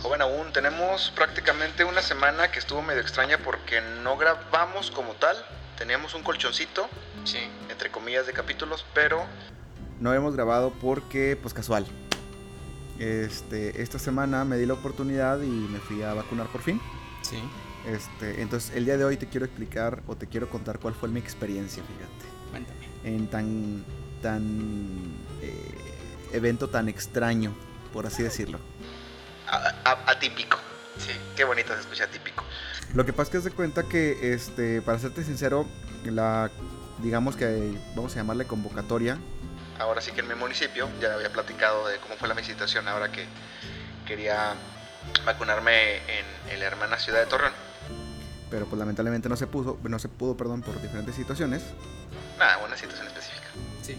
Joven aún, tenemos prácticamente una semana que estuvo medio extraña porque no grabamos como tal. Teníamos un colchoncito, Sí. entre comillas, de capítulos, pero no hemos grabado porque, pues casual. Este, esta semana me di la oportunidad y me fui a vacunar por fin. Sí. Este, entonces el día de hoy te quiero explicar o te quiero contar cuál fue mi experiencia, fíjate, Cuéntame. en tan tan eh, evento tan extraño, por así decirlo. Atípico. Sí. Qué bonito se escucha atípico. Lo que pasa es que haz de cuenta que, este, para serte sincero, la, digamos que vamos a llamarle convocatoria. Ahora sí que en mi municipio, ya había platicado de cómo fue la mi situación ahora que quería vacunarme en, en la hermana ciudad de Torreón. Pero pues lamentablemente no se pudo, no se pudo, perdón, por diferentes situaciones. Nada, una situación específica Sí.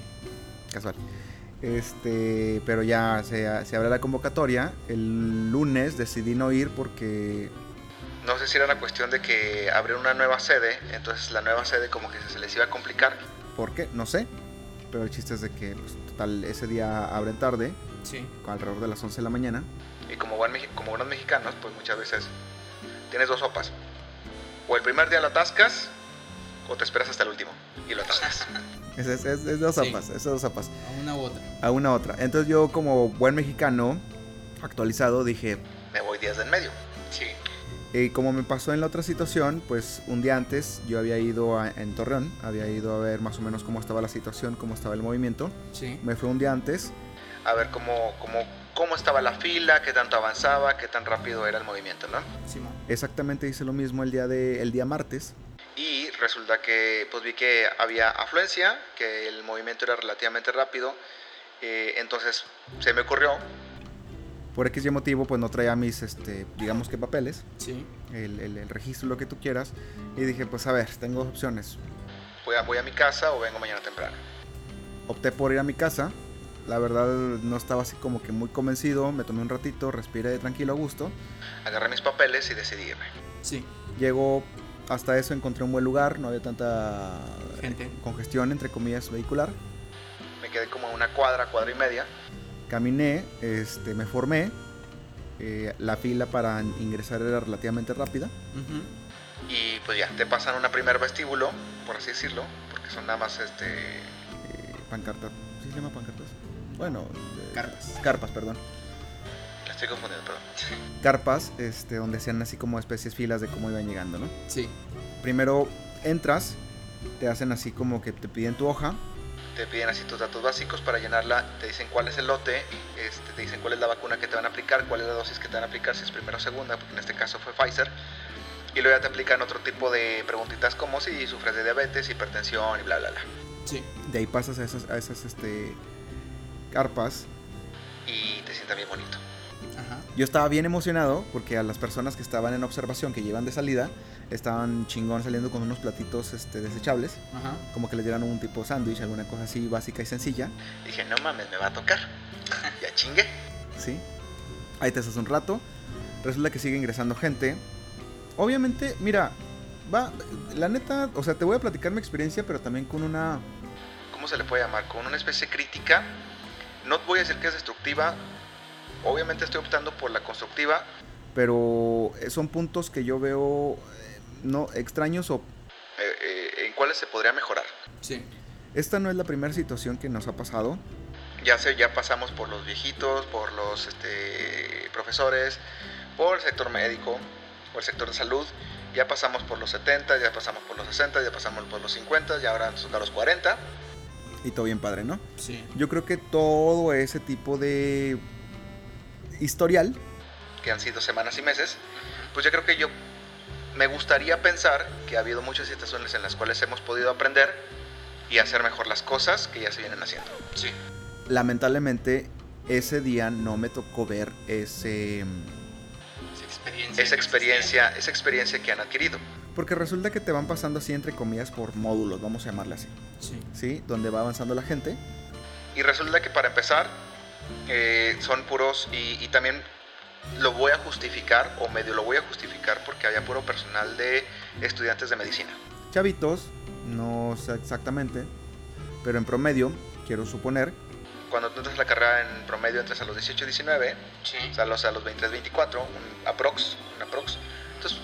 casual. Este, pero ya se, se abre la convocatoria. El lunes decidí no ir porque no sé si era una cuestión de que abrieron una nueva sede, entonces la nueva sede como que se les iba a complicar. ¿Por qué? No sé. Pero el chiste es de que pues, total ese día abren tarde, Sí. alrededor de las 11 de la mañana. Y como, buen como buenos mexicanos, pues muchas veces tienes dos sopas. O el primer día lo atascas, o te esperas hasta el último y lo atascas. es, es, es- es dos Sí. sopas, es dos sopas. A una u otra. A una a otra. Entonces yo como buen mexicano actualizado dije, me voy días del medio. Sí. Y como me pasó en la otra situación, pues un día antes yo había ido a- en Torreón, había ido a ver más o menos cómo estaba la situación, cómo estaba el movimiento. Sí. Me fui un día antes a ver cómo, cómo, cómo estaba la fila, qué tanto avanzaba, qué tan rápido era el movimiento, ¿no? Simón. Exactamente hice lo mismo el día, de, el día martes. Resulta que pues vi que había afluencia, que el movimiento era relativamente rápido. eh, entonces se me ocurrió, por X y motivo, pues no traía mis, este, digamos que papeles, Sí. el, el- el registro, lo que tú quieras. Y dije, pues a ver, tengo dos opciones. Voy a, voy a mi casa o vengo mañana temprano. Opté por ir a mi casa. La verdad no estaba así como que muy convencido. Me tomé un ratito, respiré tranquilo a gusto. Agarré mis papeles y decidí irme. Sí. Llego hasta eso, encontré un buen lugar, no había tanta Gente. congestión, entre comillas, vehicular. Me quedé como a una cuadra, cuadra y media. Caminé, este, me formé. eh, la fila para ingresar era relativamente rápida. Y pues ya, te pasan una primer vestíbulo, por así decirlo, porque son nada más este. eh, pancartas. ¿Sí se llama pancartas? Bueno, eh, Carpas. Carpas, perdón. La estoy confundiendo, perdón. Carpas, este, donde hacían así como especies filas de cómo iban llegando, ¿no? Sí. Primero entras, te hacen así como que te piden tu hoja, te piden así tus datos básicos para llenarla, te dicen cuál es el lote, este, te dicen cuál es la vacuna que te van a aplicar, cuál es la dosis que te van a aplicar, si es primera o segunda, porque en este caso fue Pfizer. Y luego ya te aplican otro tipo de preguntitas como si sufres de diabetes, hipertensión y bla, bla, bla. Sí. De ahí pasas a esas, a esas este, carpas y te sienta bien bonito. Ajá. Yo estaba bien emocionado porque a las personas que estaban en observación, que llevan de salida, estaban chingón saliendo con unos platitos este, desechables, Ajá. como que les dieran un tipo sándwich, alguna cosa así básica y sencilla. Dije, no mames, me va a tocar. ya chingue. Sí. Ahí te haces un rato. Resulta que sigue ingresando gente. Obviamente, mira, va, la neta, o sea, te voy a platicar mi experiencia, pero también con una... ¿Cómo se le puede llamar? Con una especie crítica. No voy a decir que es destructiva. Obviamente estoy optando por la constructiva. Pero eh, son puntos que yo veo eh, no extraños o eh, en cuáles se podría mejorar. Sí. Esta no es la primera situación que nos ha pasado. Ya sé, ya pasamos por los viejitos, por los este, profesores, por el sector médico, por el sector de salud. Ya pasamos por los 70, ya pasamos por los 60, ya pasamos por los 50, y ahora toca los 40. Y todo bien padre, ¿no? Sí. Yo creo que todo ese tipo de historial, que han sido semanas y meses, pues yo creo que yo me gustaría pensar que ha habido muchas situaciones en las cuales hemos podido aprender y hacer mejor las cosas que ya se vienen haciendo. Sí. Lamentablemente, ese día no me tocó ver ese, Esa experiencia. esa que experiencia, esa experiencia que han adquirido. Porque resulta que te van pasando así entre comillas por módulos, vamos a llamarle así. existía. ¿sí? Donde va avanzando la gente. Y resulta que para empezar, eh, son puros, y, y también lo voy a justificar, o medio lo voy a justificar, porque había puro personal de estudiantes de medicina. Chavitos, no sé exactamente, pero en promedio, quiero suponer, cuando tú entras a la carrera en promedio entras a los 18, 19, Sí. o sea, a los, a los 23, 24, un aprox, un aprox. Entonces,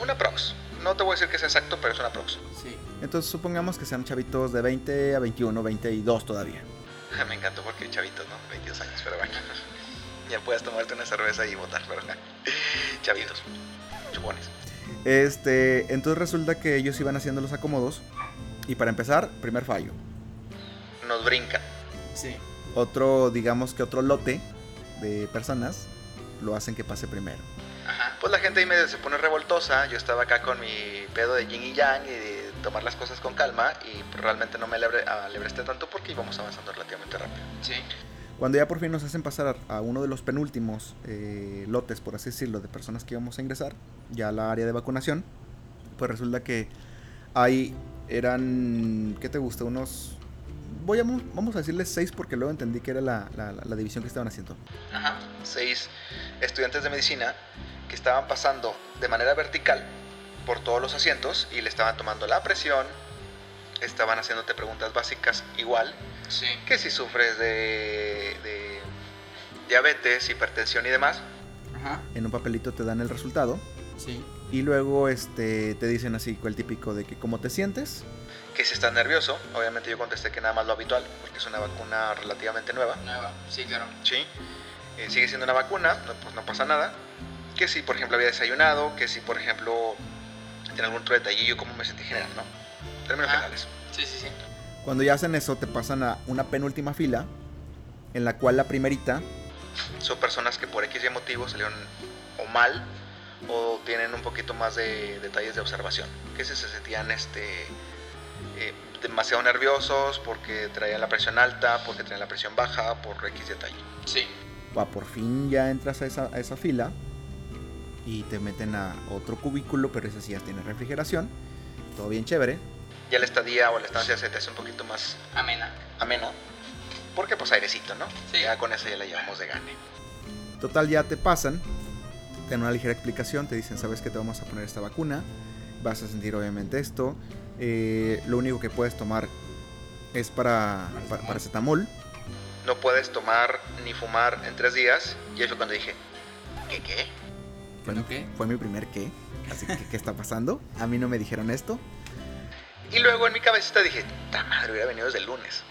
un aprox. No te voy a decir que es exacto, pero es un aprox. Sí. Entonces, supongamos que sean chavitos de 20 a 21, 22 todavía. Me encantó porque chavitos, ¿no? 22 años, pero bueno. Ya puedes tomarte una cerveza y votar, pero chavitos, chupones. Este, entonces resulta que ellos iban haciendo los acomodos. Y para empezar, primer fallo. Nos brincan. Sí. Otro, digamos que otro lote de personas lo hacen que pase primero. Ajá. Pues la gente ahí medio se pone revoltosa. Yo estaba acá con mi pedo de yin y yang y tomar las cosas con calma. Y realmente no me alebre, alebresté tanto porque íbamos avanzando relativamente rápido. Sí. Cuando ya por fin nos hacen pasar a uno de los penúltimos eh, lotes, por así decirlo, de personas que íbamos a ingresar, ya a la área de vacunación, pues resulta que ahí eran, ¿qué te gusta? Unos, voy a, vamos a decirles seis porque luego entendí que era la, la, la división que estaban haciendo. Ajá. Seis estudiantes de medicina que estaban pasando de manera vertical por todos los asientos y le estaban tomando la presión, estaban haciéndote preguntas básicas igual, Sí. que si sufres de, de diabetes, hipertensión y demás, Ajá. en un papelito te dan el resultado Sí. y luego este te dicen así el típico de que cómo te sientes, que si estás nervioso, obviamente yo contesté que nada más lo habitual, porque es una vacuna relativamente nueva, Nueva. Sí, claro. sí, Eh, sigue siendo una vacuna, no, pues no pasa nada, que si por ejemplo había desayunado, que si por ejemplo tiene algún otro detallillo, cómo me sentí general, ¿no? Términos Ah. generales. Sí, sí, sí. Cuando ya hacen eso, te pasan a una penúltima fila, en la cual la primerita son personas que por X y motivo salieron o mal o tienen un poquito más de detalles de observación. Que si se sentían este, eh, demasiado nerviosos porque traían la presión alta, porque traían la presión baja, por X detalle. Sí. Va, por fin ya entras a esa, a esa fila y te meten a otro cubículo, pero ese sí ya tiene refrigeración. Todo bien chévere. Ya la estadía o la estancia se te hace un poquito más Amena. ameno. Porque pues airecito, ¿no? Sí. Ya con eso ya la llevamos de gane. Total, ya te pasan. Te dan una ligera explicación. Te dicen, sabes que te vamos a poner esta vacuna. Vas a sentir obviamente esto. Eh, lo único que puedes tomar es para para- paracetamol. No puedes tomar ni fumar en tres días. Y ahí fue cuando dije, ¿qué qué? Fue, ¿Bueno mi- qué? fue mi primer qué. Así que, ¿qué está pasando? A mí no me dijeron esto. Y luego en mi cabecita dije, ta madre, hubiera venido desde el lunes.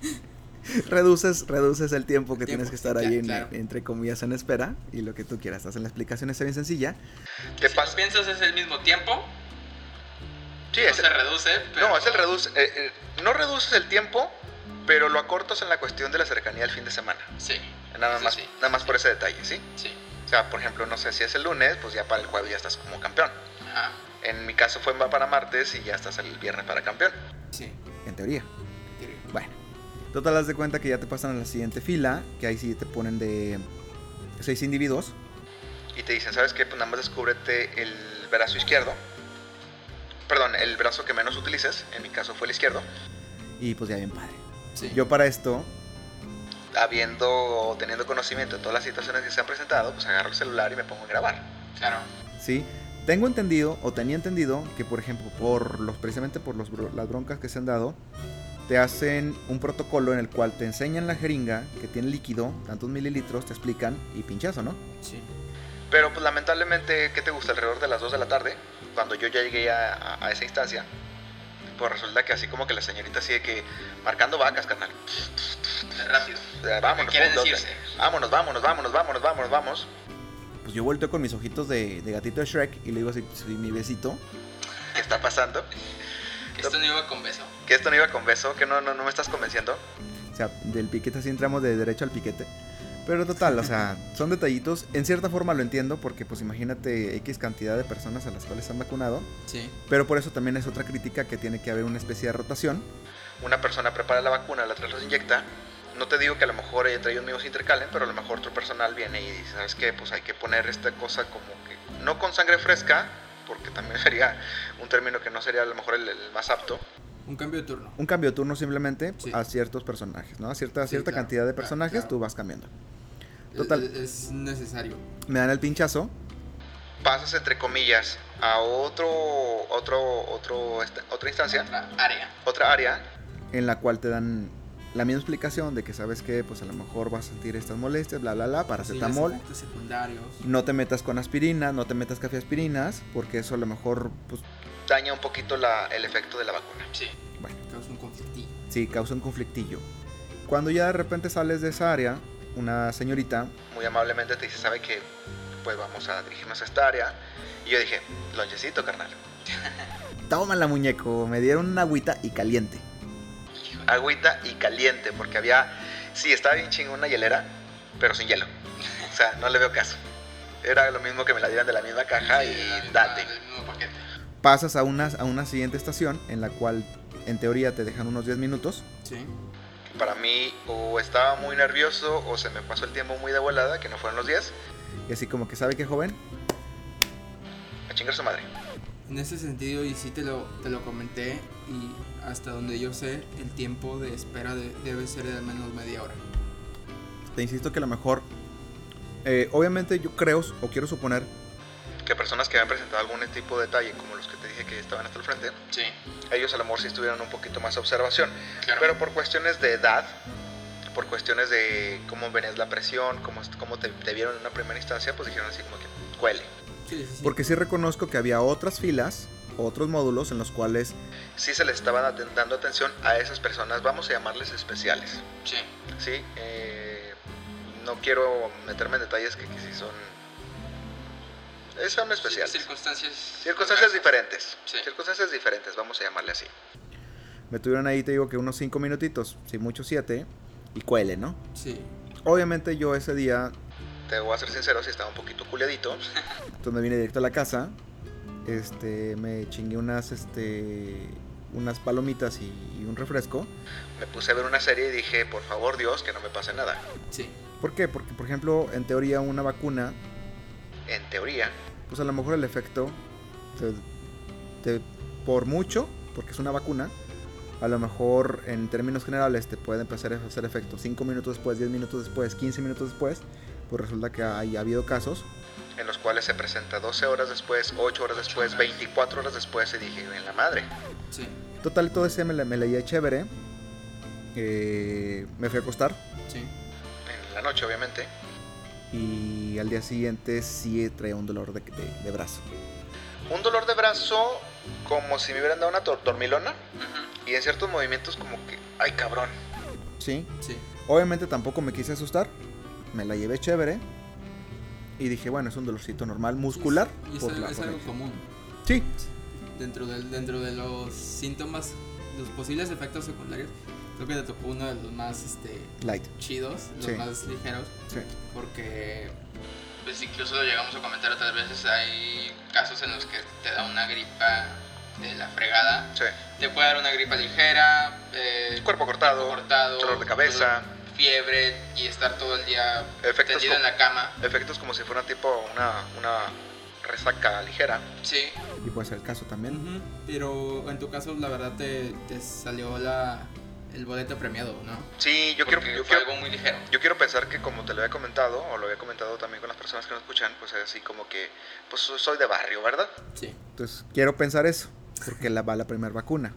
reduces, reduces el tiempo que El tienes que estar sí, ahí claro, en- claro. entre comillas en espera y lo que tú quieras. Hacen la explicación, está bien sencilla. Que si lo piensas es el mismo tiempo. Sí, no es se reduce. Pero... No, es el reduce. eh, eh, no reduces el tiempo, pero lo acortas en la cuestión de la cercanía al fin de semana. Sí. Nada más, sí, nada más sí. por ese detalle, ¿sí? Sí. O sea, por ejemplo, no sé si es el lunes, pues ya para el jueves ya estás como campeón. Ajá. En mi caso fue para martes y ya estás el viernes para campeón. Sí. En teoría. Teoría. Bueno. Total, haz de cuenta que ya te pasan a la siguiente fila, que ahí sí te ponen de seis individuos. Y te dicen, ¿sabes qué? Pues nada más descúbrete el brazo izquierdo. Perdón, el brazo que menos utilices. En mi caso fue el izquierdo. Y pues ya bien padre. Sí. Yo para esto, habiendo o teniendo conocimiento de todas las situaciones que se han presentado, pues agarro el celular y me pongo a grabar. Claro. ¿sí? Tengo entendido o tenía entendido que, por ejemplo, por los precisamente por los, las broncas que se han dado, te hacen un protocolo en el cual te enseñan la jeringa que tiene líquido, tantos mililitros, te explican y pinchazo, ¿no? Sí. Pero pues lamentablemente, ¿qué te gusta? Alrededor de las 2 de la tarde, cuando yo ya llegué a- a esa instancia, pues resulta que así como que la señorita sigue que marcando vacas, carnal. Rápido. Vámonos, tres. vámonos, vámonos, vámonos, vámonos, vámonos, vamos. Pues yo volteo con mis ojitos de, de gatito de Shrek y le digo así, pues, mi besito. ¿Qué está pasando? Que esto no iba con beso. Que esto no iba con beso, que no, no, no me estás convenciendo. O sea, del piquete así entramos de derecho al piquete. Pero total, o sea, son detallitos. En cierta forma lo entiendo porque pues imagínate X cantidad de personas a las cuales han vacunado. Sí. Pero por eso también es otra crítica que tiene que haber una especie de rotación. Una persona prepara la vacuna, la otra los inyecta. No te digo que a lo mejor entre ellos mismos se intercalen, pero a lo mejor otro personal viene y dice, ¿sabes qué? Pues hay que poner esta cosa como que... No con sangre fresca, porque también sería un término que no sería a lo mejor el, el más apto. Un cambio de turno. Un cambio de turno simplemente Sí. a ciertos personajes, ¿no? A cierta, Sí, cierta claro, cantidad de claro, personajes claro. tú vas cambiando. Es- Total. Es, es necesario. Me dan el pinchazo. Pasas entre comillas a otro, otro, otro, esta- otra instancia, Otra área. otra área en la cual te dan la misma explicación de que sabes que pues a lo mejor vas a sentir estas molestias, bla, bla, bla, Sí, paracetamol. efectos secundarios. no te metas con aspirinas, no te metas café aspirinas, porque eso a lo mejor pues, daña un poquito la- el efecto de la vacuna. Sí. Bueno. Causa un conflictillo. Sí, causa un conflictillo. Cuando ya de repente sales de esa área, una señorita muy amablemente te dice, ¿sabe que Pues vamos a dirigirnos a esta área. Y yo dije, lonchecito, carnal. Tómala, muñeco. Me dieron una agüita y caliente. Agüita y caliente, porque había... Sí, estaba bien chingón una hielera, pero sin hielo. O sea, no le veo caso. Era lo mismo que me la dieran de la misma caja Sí, y la date. Pasas a una, a una siguiente estación en la cual en teoría te dejan unos 10 minutos. Sí. Para mí o estaba muy nervioso o se me pasó el tiempo muy de volada, que no fueron los 10. Y así como que, ¿sabe qué, joven? A chingar su madre. En ese sentido, y sí te lo, te lo comenté, y hasta donde yo sé, el tiempo de espera de- debe ser de al menos media hora. Te insisto que a lo mejor, eh, obviamente yo creo o quiero suponer que personas que habían presentado algún tipo de detalle, como que te dije que estaban hasta el frente, Sí, ellos a lo mejor sí estuvieron un poquito más observación. claro. Pero por cuestiones de edad, por cuestiones de cómo venías la presión, cómo, cómo te, te vieron en una primera instancia, pues dijeron así como que cuele. sí, sí, sí. Porque sí reconozco que había otras filas, otros módulos en los cuales sí se les estaba dando atención a esas personas, vamos a llamarles especiales. Sí, Sí, eh, no quiero meterme en detalles que, que sí son... Son especiales. circunstancias. Circunstancias diferentes. Sí. Circunstancias diferentes, vamos a llamarle así. Me tuvieron ahí, te digo que unos 5 minutitos, si mucho 7, y cuele, ¿no? Sí, Obviamente yo ese día, te voy a ser sincero, sí estaba un poquito culiadito. Entonces me vine directo a la casa. Este, me chingué unas, este, unas palomitas y, y un refresco. Me puse a ver una serie y dije, por favor Dios, que no me pase nada. sí, ¿Por qué? Porque, por ejemplo, en teoría una vacuna, en teoría, pues a lo mejor el efecto, te- te- por mucho, porque es una vacuna, a lo mejor en términos generales te puede empezar a hacer efecto 5 minutos después, 10 minutos después, 15 minutos después, pues resulta que hay, ha habido casos en los cuales se presenta 12 horas después, 8 horas después, 24 horas después y dije, en la madre. sí, Total, todo ese me, me leía chévere. Eh, me fui a acostar sí. en la noche, obviamente. Y al día siguiente sí traía un dolor de, de- de brazo. Un dolor de brazo como si me hubieran dado una tor- dormilona. Ujú, Y en ciertos movimientos como que, ay cabrón. Sí. Sí, Obviamente tampoco me quise asustar. Me la llevé chévere. Y dije, bueno, es un dolorcito normal, muscular. Y es, por algo- la- es por algo común. Sí, Dentro, del, dentro de los síntomas, los posibles efectos secundarios, creo que te tocó uno de los más este, light. chidos, los Sí. más ligeros, Sí. Porque pues incluso lo llegamos a comentar otras veces, hay casos en los que te da una gripa de la fregada, Sí. te puede dar una gripa ligera, eh, Cuerpo cortado, cortado, dolor de cabeza. dolor, fiebre y estar todo el día Efectos tendido en la cama, efectos como si fuera tipo una, una resaca ligera. sí, Y puede ser el caso también. Pero en tu caso la verdad te, te salió la, el boleto premiado, ¿no? Sí, yo quiero, yo, fue quiero, algo muy ligero. yo quiero pensar que como te lo había comentado, o lo había comentado también con las personas que nos escuchan, pues es así como que, pues soy de barrio, ¿verdad? Sí, Entonces quiero pensar eso, porque la va la primera vacuna.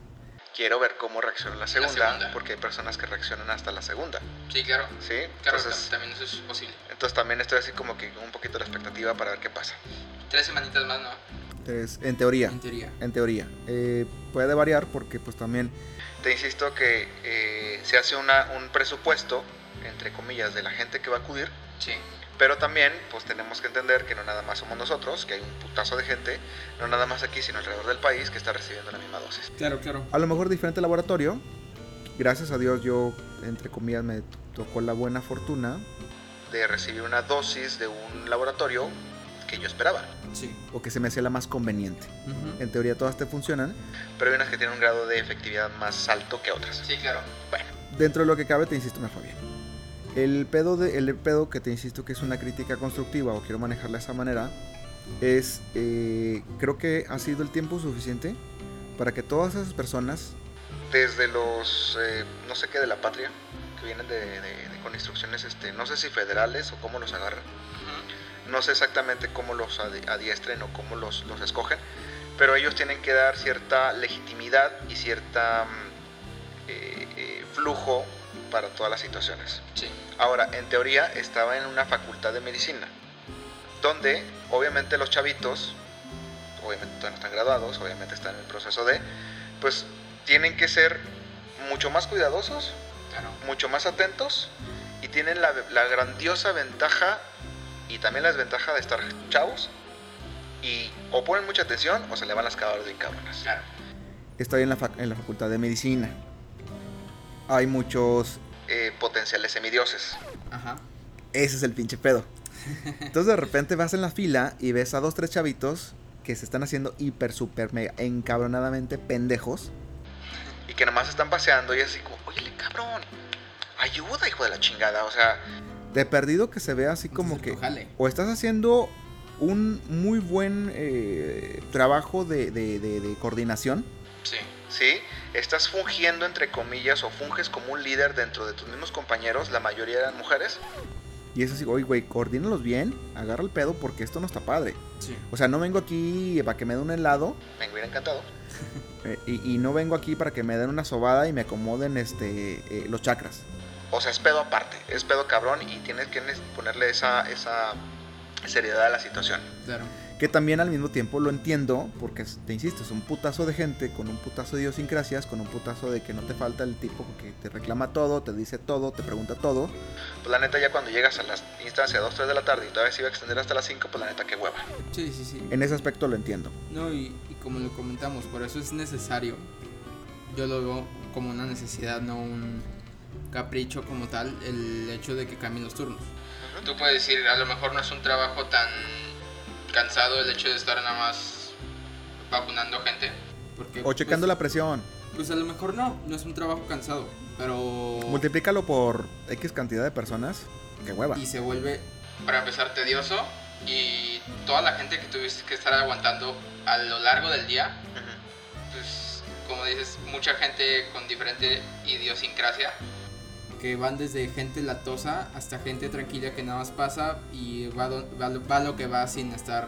Quiero ver cómo reacciona la segunda, segunda. porque hay personas que reaccionan hasta la segunda, sí, claro. ¿sí? Claro, Entonces, también eso es posible. entonces también estoy así como que con un poquito de la expectativa para ver qué pasa. Tres semanitas más, ¿no? Entonces, en teoría, En teoría. en teoría. Eh, puede variar porque pues también... Te insisto que eh, se hace una, un presupuesto, entre comillas, de la gente que va a acudir, Sí, pero también pues tenemos que entender que no nada más somos nosotros, que hay un putazo de gente, no nada más aquí, sino alrededor del país que está recibiendo la misma dosis. claro, claro. A lo mejor diferente laboratorio, gracias a Dios yo, entre comillas, me tocó la buena fortuna de recibir una dosis de un laboratorio que yo esperaba, Sí. o que se me hacía la más conveniente. Ujú. En teoría todas te funcionan, pero hay unas que tienen un grado de efectividad más alto que otras. Sí, claro. Bueno, dentro de lo que cabe, te insisto, me fue bien. El pedo, de, el pedo que te insisto que es una crítica constructiva o quiero manejarla de esa manera es, eh, creo que ha sido el tiempo suficiente para que todas esas personas, desde los, eh, no sé qué, de la patria, que vienen de, de- de- con instrucciones, este, no sé si federales o cómo los agarran, Ujú. no sé exactamente cómo los adi- adiestren o cómo los, los escogen, pero ellos tienen que dar cierta legitimidad y cierta mm, eh, eh, flujo para todas las situaciones. Sí. Ahora, en teoría estaba en una facultad de medicina, donde obviamente los chavitos, obviamente todavía no están graduados, obviamente están en el proceso de, pues tienen que ser mucho más cuidadosos, Claro. mucho más atentos y tienen la, la grandiosa ventaja y también la desventaja de estar chavos y o ponen mucha atención o se le van las cabras bien cabronas. Claro. Estoy en la, en la facultad de medicina. Hay muchos eh, potenciales semidioses. Ajá. Ese es el pinche pedo. Entonces de repente vas en la fila y ves a dos, tres chavitos que se están haciendo hiper, super, mega, encabronadamente pendejos. Y que nomás están paseando y así como, oye, cabrón, ayuda, hijo de la chingada. O sea, de perdido que se vea así como que... Jale. O estás haciendo un muy buen eh, trabajo de, de- de- de coordinación. Sí. ¿sí? Estás fungiendo, entre comillas, o funges como un líder dentro de tus mismos compañeros, la mayoría eran mujeres. Y es así, oye, güey, coordínalos bien, agarra el pedo porque esto no está padre. Sí. O sea, no vengo aquí para que me den un helado, me hubiera encantado. Eh, y, y no vengo aquí para que me den una sobada y me acomoden este, eh, los chakras. O sea, es pedo aparte, es pedo cabrón y tienes que ponerle esa, esa seriedad a la situación. Claro. Que también al mismo tiempo lo entiendo, porque te insisto, es un putazo de gente con un putazo de idiosincrasias, con un putazo de que no te falta el tipo que te reclama todo, te dice todo, te pregunta todo. Pues la neta, ya cuando llegas a las instancias 2, 3 de la tarde y todavía se iba a extender hasta las 5, pues la neta, qué hueva. Sí, sí, sí. En ese aspecto lo entiendo. No, y, y como lo comentamos, por eso es necesario. Yo lo veo como una necesidad, no un capricho como tal, el hecho de que cambien los turnos. Tú puedes decir, a lo mejor no es un trabajo tan cansado el hecho de estar nada más vacunando gente. Porque, O checando pues, la presión. Pues a lo mejor no, no es un trabajo cansado, pero... Multiplícalo por X cantidad de personas. Qué hueva. Y se vuelve, para empezar, tedioso. Y toda la gente que tuviste que estar aguantando a lo largo del día, pues como dices, mucha gente con diferente idiosincrasia. Que van desde gente latosa hasta gente tranquila que nada más pasa y va, do- va, lo- va lo que va sin estar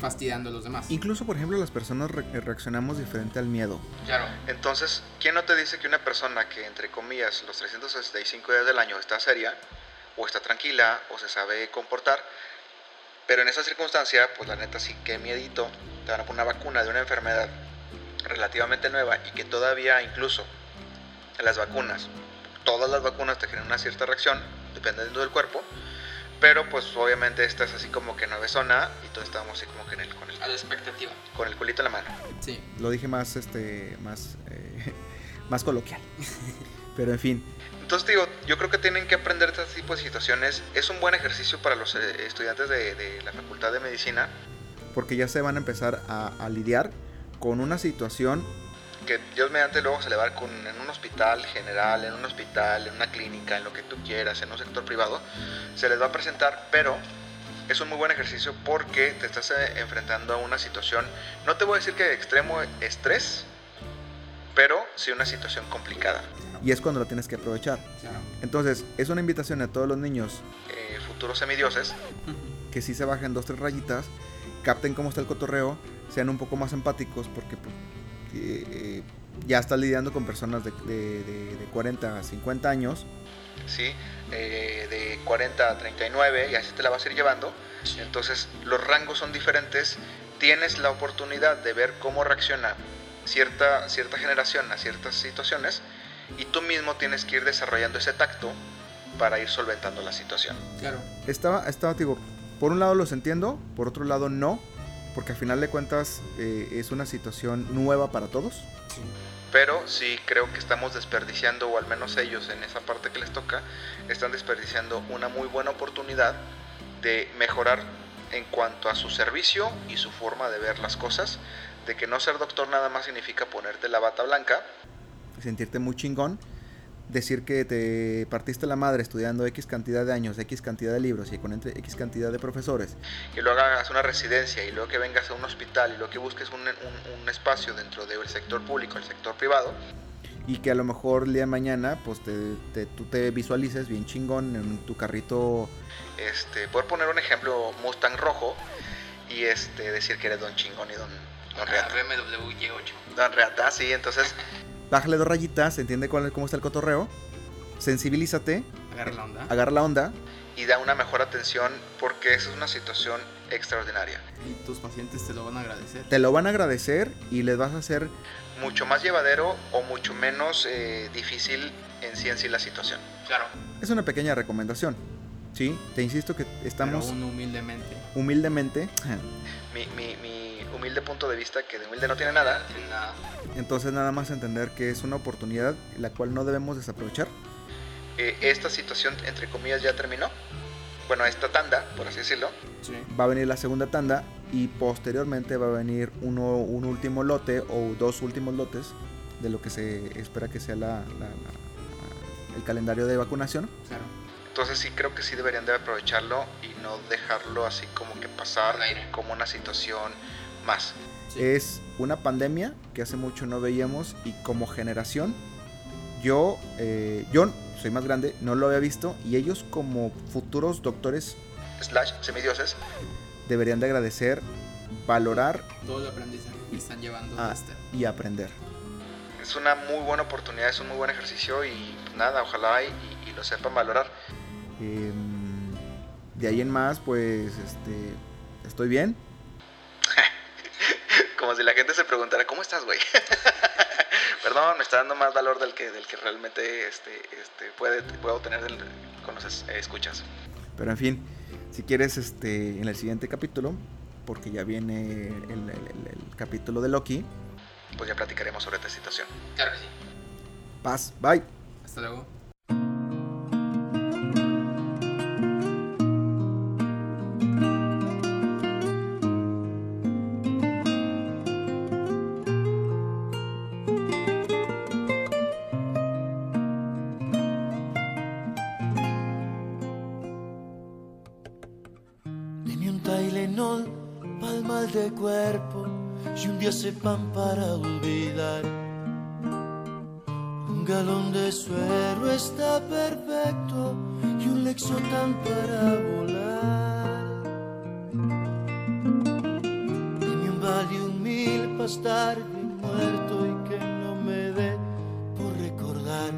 fastidiando a los demás. Incluso, por ejemplo, las personas re- reaccionamos diferente al miedo. Claro, Entonces, ¿quién no te dice que una persona que, entre comillas, los 365 días del año está seria, o está tranquila, o se sabe comportar, pero en esa circunstancia, pues la neta sí, que miedito, te van a poner una vacuna de una enfermedad relativamente nueva y que todavía incluso en las vacunas, todas las vacunas te generan una cierta reacción, dependiendo del cuerpo, pero pues obviamente esta es así como que zona y todos estamos así como que en el, con, el, a la expectativa. con el culito en la mano. Sí, lo dije más este más eh, más coloquial. Pero en fin. Entonces digo yo creo que tienen que aprender este tipo de situaciones. Es un buen ejercicio para los eh, estudiantes de, de la facultad de medicina. Porque ya se van a empezar a, a lidiar con una situación que Dios mediante luego se le va a dar con, en un hospital general, en un hospital, en una clínica, en lo que tú quieras, en un sector privado, se les va a presentar, pero es un muy buen ejercicio porque te estás eh, enfrentando a una situación, no te voy a decir que de extremo estrés, pero sí una situación complicada. Y es cuando lo tienes que aprovechar. Entonces, es una invitación a todos los niños, eh, futuros semidioses, que sí se bajen dos, tres rayitas, capten cómo está el cotorreo, sean un poco más empáticos, porque pues, eh, ya estás lidiando con personas de, de- de- de 40 a 50 años, ¿sí? Eh, de 40 a 39, y así te la vas a ir llevando. Entonces, los rangos son diferentes, tienes la oportunidad de ver cómo reacciona cierta, cierta generación a ciertas situaciones, y tú mismo tienes que ir desarrollando ese tacto para ir solventando la situación. Claro, Estaba, estaba, digo, por un lado los entiendo, por otro lado no, porque al final de cuentas eh, es una situación nueva para todos. sí. Pero sí creo que estamos desperdiciando, o al menos ellos en esa parte que les toca, están desperdiciando una muy buena oportunidad de mejorar en cuanto a su servicio y su forma de ver las cosas, de que no ser doctor nada más significa ponerte la bata blanca, sentirte muy chingón, decir que te partiste la madre estudiando X cantidad de años, X cantidad de libros y con entre X cantidad de profesores, y luego hagas una residencia y luego que vengas a un hospital y luego que busques un, un- un espacio dentro del sector público, el sector privado, y que a lo mejor el día de mañana pues te, te- tú te visualices bien chingón en tu carrito, este, poder poner un ejemplo Mustang rojo y este decir que eres don chingón y don, don Ah, reata. BMW Y8. Don reata, sí, entonces bájale dos rayitas, entiende cuál, cómo está el cotorreo sensibilízate. Agarra la onda. Agarra la onda. Y da una mejor atención porque esa es una situación extraordinaria. Y tus pacientes te lo van a agradecer. Te lo van a agradecer y les vas a hacer mucho más llevadero o mucho menos eh, difícil en sí en sí la situación. Claro. Es una pequeña recomendación. Sí, te insisto que estamos... Pero humildemente. Humildemente. mi, mi, mi, humilde punto de vista, que de humilde no tiene nada. No tiene nada. Entonces nada más entender que es una oportunidad la cual no debemos desaprovechar. Eh, esta situación, entre comillas, ya terminó. Bueno, esta tanda, por así decirlo. Sí. Va a venir la segunda tanda y posteriormente va a venir uno, un último lote o dos últimos lotes de lo que se espera que sea la, la, la, el calendario de vacunación. Claro. Entonces sí creo que sí deberían de aprovecharlo y no dejarlo así como que pasar como una situación más. Sí. Es una pandemia que hace mucho no veíamos y como generación yo, eh, yo soy más grande, no lo había visto y ellos como futuros doctores slash semidioses deberían de agradecer, valorar todo el aprendizaje que están llevando a, este. y aprender. Es una muy buena oportunidad, es un muy buen ejercicio y nada, ojalá y, y, y lo sepan valorar. Eh, de ahí en más, pues, este, estoy bien. Como si la gente se preguntara, ¿cómo estás, güey? Perdón, me está dando más valor del que, del que realmente este, este, puede, puedo tener del, con los eh, escuchas. Pero en fin, si quieres, este, en el siguiente capítulo, porque ya viene el, el, el, el capítulo de Loki, pues ya platicaremos sobre esta situación. Claro que sí. Paz, bye. Hasta luego. Tylenol pa'l mal de cuerpo y un día sepan para olvidar. Un galón de suero está perfecto y un Lexotan para volar. Dime un Valium mil para estar bien muerto y que no me dé por recordar.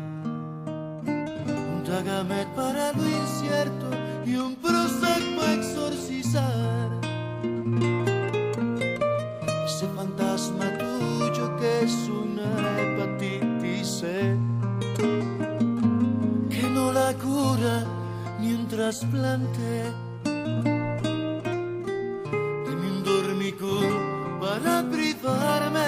Un Tagamet para lo incierto y un Prozac para exorcizar trasplante. Un dormicum para privarme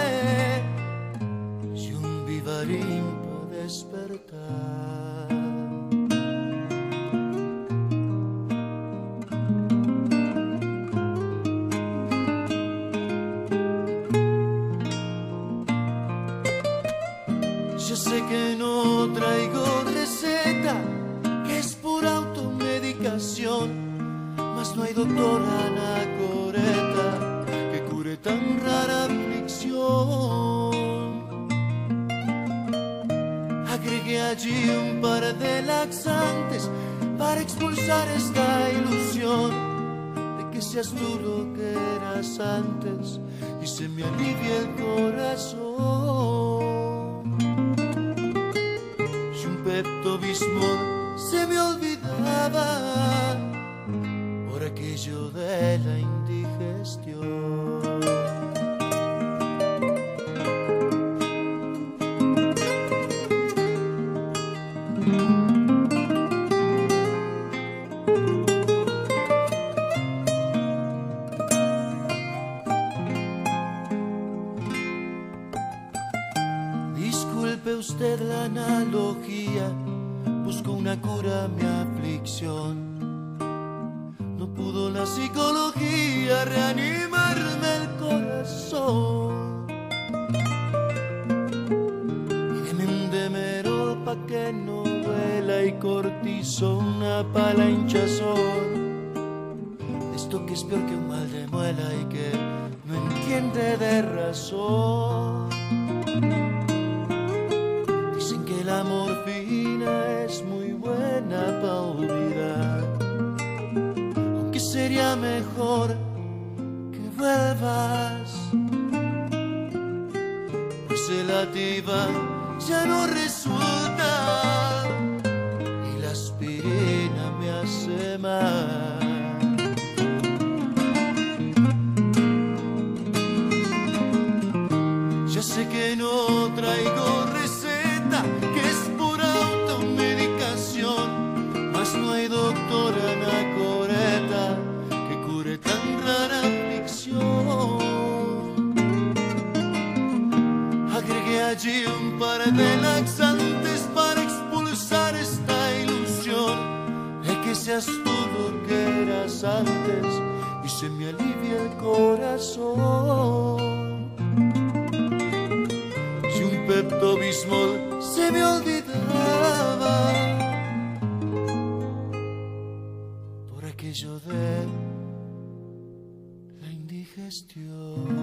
se me olvidaba por aquello de la indigestión. Esto que es peor que un mal de muela y que no entiende de razón. Dicen que la morfina es muy buena para olvidar. Aunque sería mejor que vuelvas. Pues el activa ya no resulta. Mar. Ya sé que no traigo y se me alivia el corazón. Si un Pepto Bismol se me olvidaba por aquello de la indigestión.